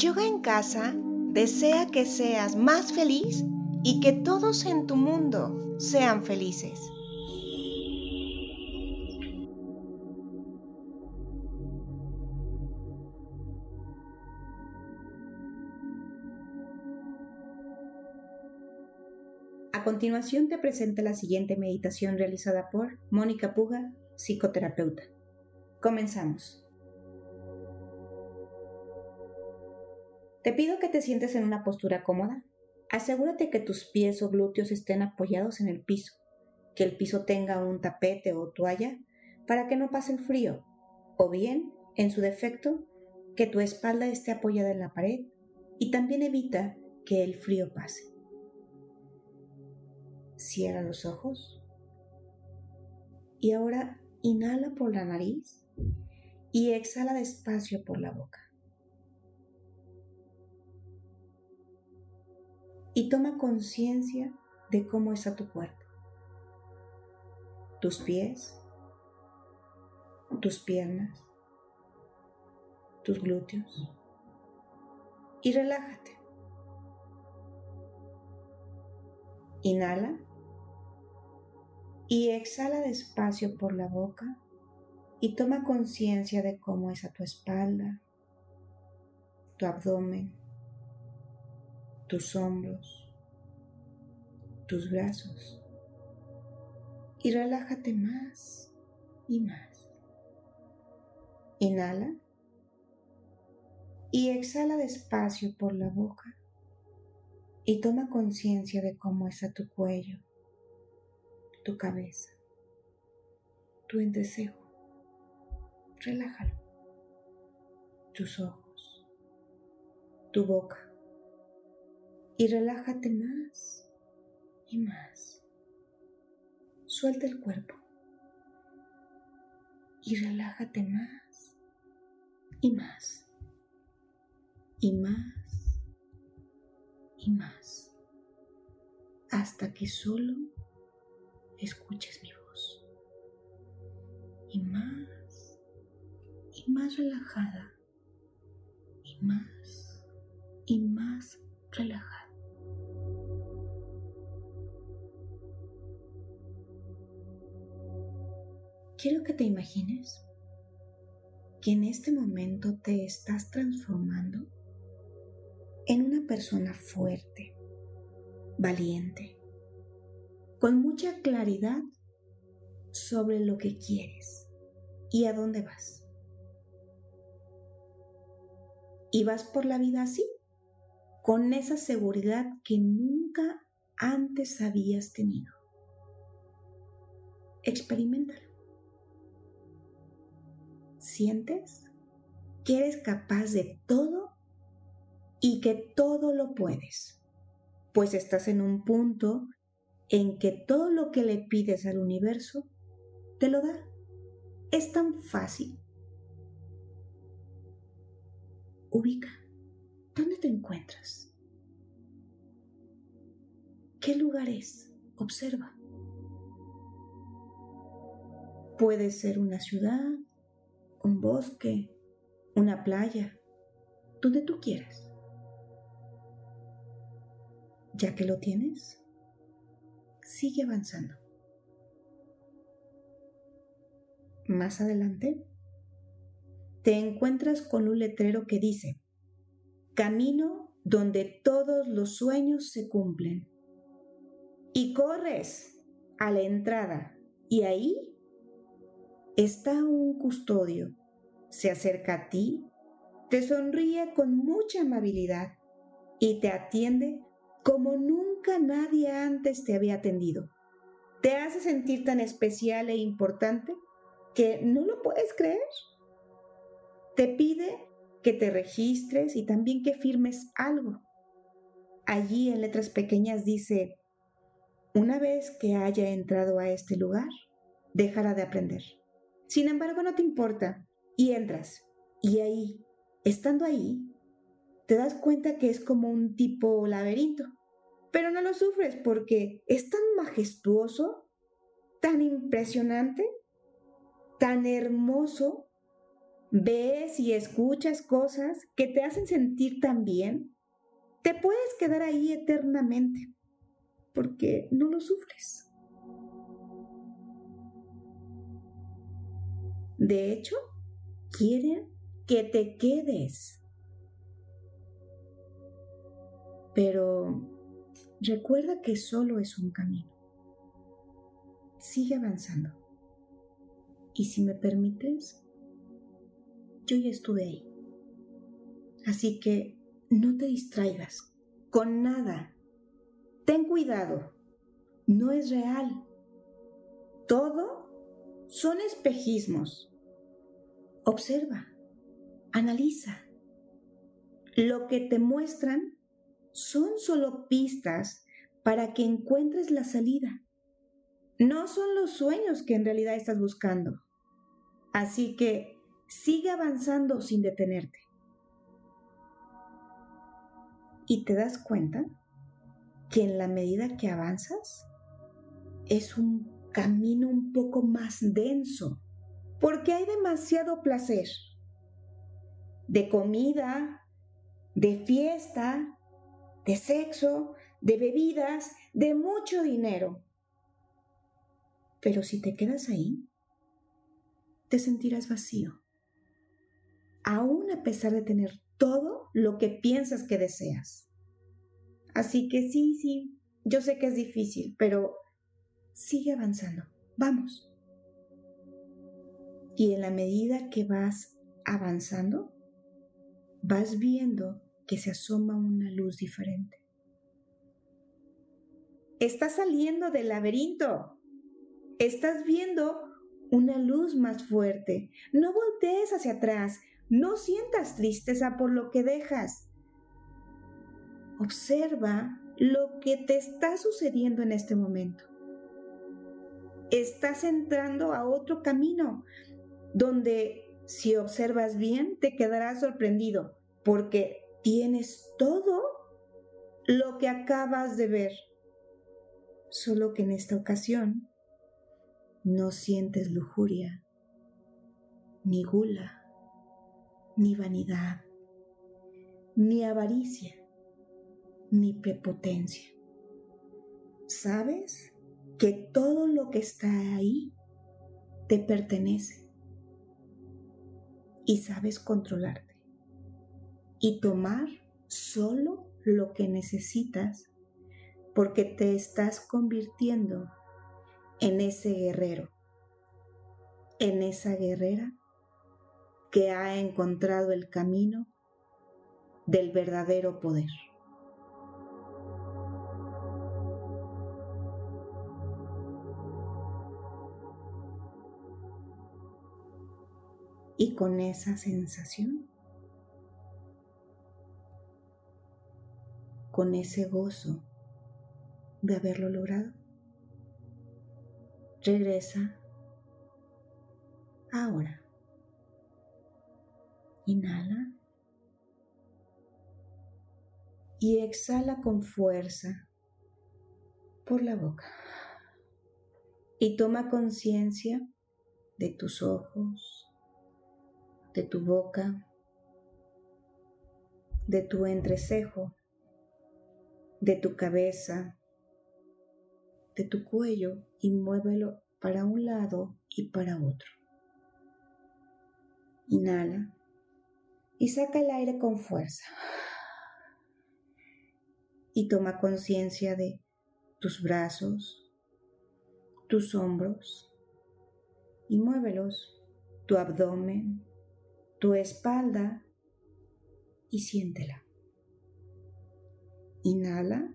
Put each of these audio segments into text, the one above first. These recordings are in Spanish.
Yoga en casa desea que seas más feliz y que todos en tu mundo sean felices. A continuación te presento la siguiente meditación realizada por Mónica Puga, psicoterapeuta. Comenzamos. Te pido que te sientes en una postura cómoda. Asegúrate que tus pies o glúteos estén apoyados en el piso, que el piso tenga un tapete o toalla para que no pase el frío, o bien, en su defecto, que tu espalda esté apoyada en la pared y también evita que el frío pase. Cierra los ojos. Y ahora inhala por la nariz y exhala despacio por la boca. Y toma conciencia de cómo está tu cuerpo. Tus pies, tus piernas, tus glúteos. Y relájate. Inhala y exhala despacio por la boca y toma conciencia de cómo es a tu espalda, tu abdomen, tus hombros, tus brazos y relájate más y más. Inhala y exhala despacio por la boca y toma conciencia de cómo es a tu cuello, tu cabeza, tu entrecejo. Relájalo. Tus ojos, tu boca. Y relájate más y más. Suelta el cuerpo. Y relájate más y más. Y más y más. Hasta que solo escuches mi voz. Y más, y más relajada, y más, y más relajada. Quiero que te imagines que en este momento te estás transformando en una persona fuerte, valiente, con mucha claridad sobre lo que quieres y a dónde vas. Y vas por la vida así, con esa seguridad que nunca antes habías tenido. Experimentalo. ¿Sientes que eres capaz de todo y que todo lo puedes? Pues estás en un punto en que todo lo que le pides al universo te lo da. Es tan fácil. Ubica. ¿Dónde te encuentras? ¿Qué lugar es? Observa. Puede ser una ciudad, un bosque, una playa, donde tú quieras. Ya que lo tienes, sigue avanzando. Más adelante, te encuentras con un letrero que dice, Camino donde todos los sueños se cumplen. Y corres a la entrada y ahí está un custodio. Se acerca a ti, te sonríe con mucha amabilidad y te atiende como nunca nadie antes te había atendido. Te hace sentir tan especial e importante que no lo puedes creer. Te pide que te registres y también que firmes algo. Allí en letras pequeñas dice, una vez que haya entrado a este lugar, dejará de aprender. Sin embargo, no te importa y entras. Y ahí, estando ahí, te das cuenta que es como un tipo laberinto. Pero no lo sufres porque es tan majestuoso, tan impresionante, tan hermoso, ves y escuchas cosas que te hacen sentir tan bien, te puedes quedar ahí eternamente porque no lo sufres. De hecho, quieren que te quedes. Pero recuerda que solo es un camino. Sigue avanzando. Y si me permites, yo ya estuve ahí. Así que no te distraigas con nada. Ten cuidado. No es real. Todo son espejismos. Observa, analiza. Lo que te muestran son solo pistas para que encuentres la salida. No son los sueños que en realidad estás buscando. Así que sigue avanzando sin detenerte. Y te das cuenta que en la medida que avanzas es un camino un poco más denso, porque hay demasiado placer de comida, de fiesta, de sexo, de bebidas, de mucho dinero. Pero si te quedas ahí, te sentirás vacío, aún a pesar de tener todo lo que piensas que deseas. Así que sí, sí, yo sé que es difícil, pero sigue avanzando. Vamos. Y en la medida que vas avanzando, vas viendo que se asoma una luz diferente. Estás saliendo del laberinto. Estás viendo una luz más fuerte. No voltees hacia atrás. No sientas tristeza por lo que dejas. Observa lo que te está sucediendo en este momento estás entrando a otro camino donde si observas bien te quedarás sorprendido porque tienes todo lo que acabas de ver. Solo que en esta ocasión no sientes lujuria, ni gula, ni vanidad, ni avaricia, ni prepotencia. ¿Sabes? que todo lo que está ahí te pertenece y sabes controlarte y tomar solo lo que necesitas porque te estás convirtiendo en ese guerrero, en esa guerrera que ha encontrado el camino del verdadero poder. Y con esa sensación, con ese gozo de haberlo logrado, regresa ahora. Inhala y exhala con fuerza por la boca. Y toma conciencia de tus ojos, de tu boca, de tu entrecejo, de tu cabeza, de tu cuello y muévelo para un lado y para otro. Inhala y saca el aire con fuerza. Y toma conciencia de tus brazos, tus hombros y muévelos, tu abdomen, tu espalda y siéntela. Inhala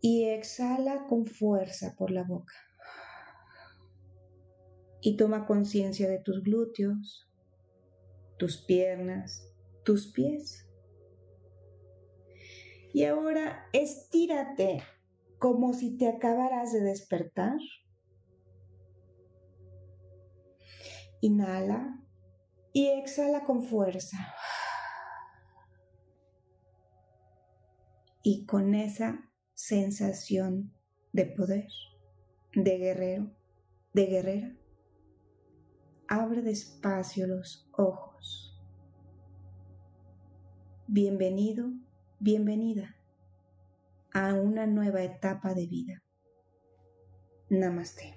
y exhala con fuerza por la boca. Y toma conciencia de tus glúteos, tus piernas, tus pies. Y ahora estírate como si te acabaras de despertar Inhala y exhala con fuerza. Y con esa sensación de poder, de guerrero, de guerrera, abre despacio los ojos. Bienvenido, bienvenida a una nueva etapa de vida. Namaste.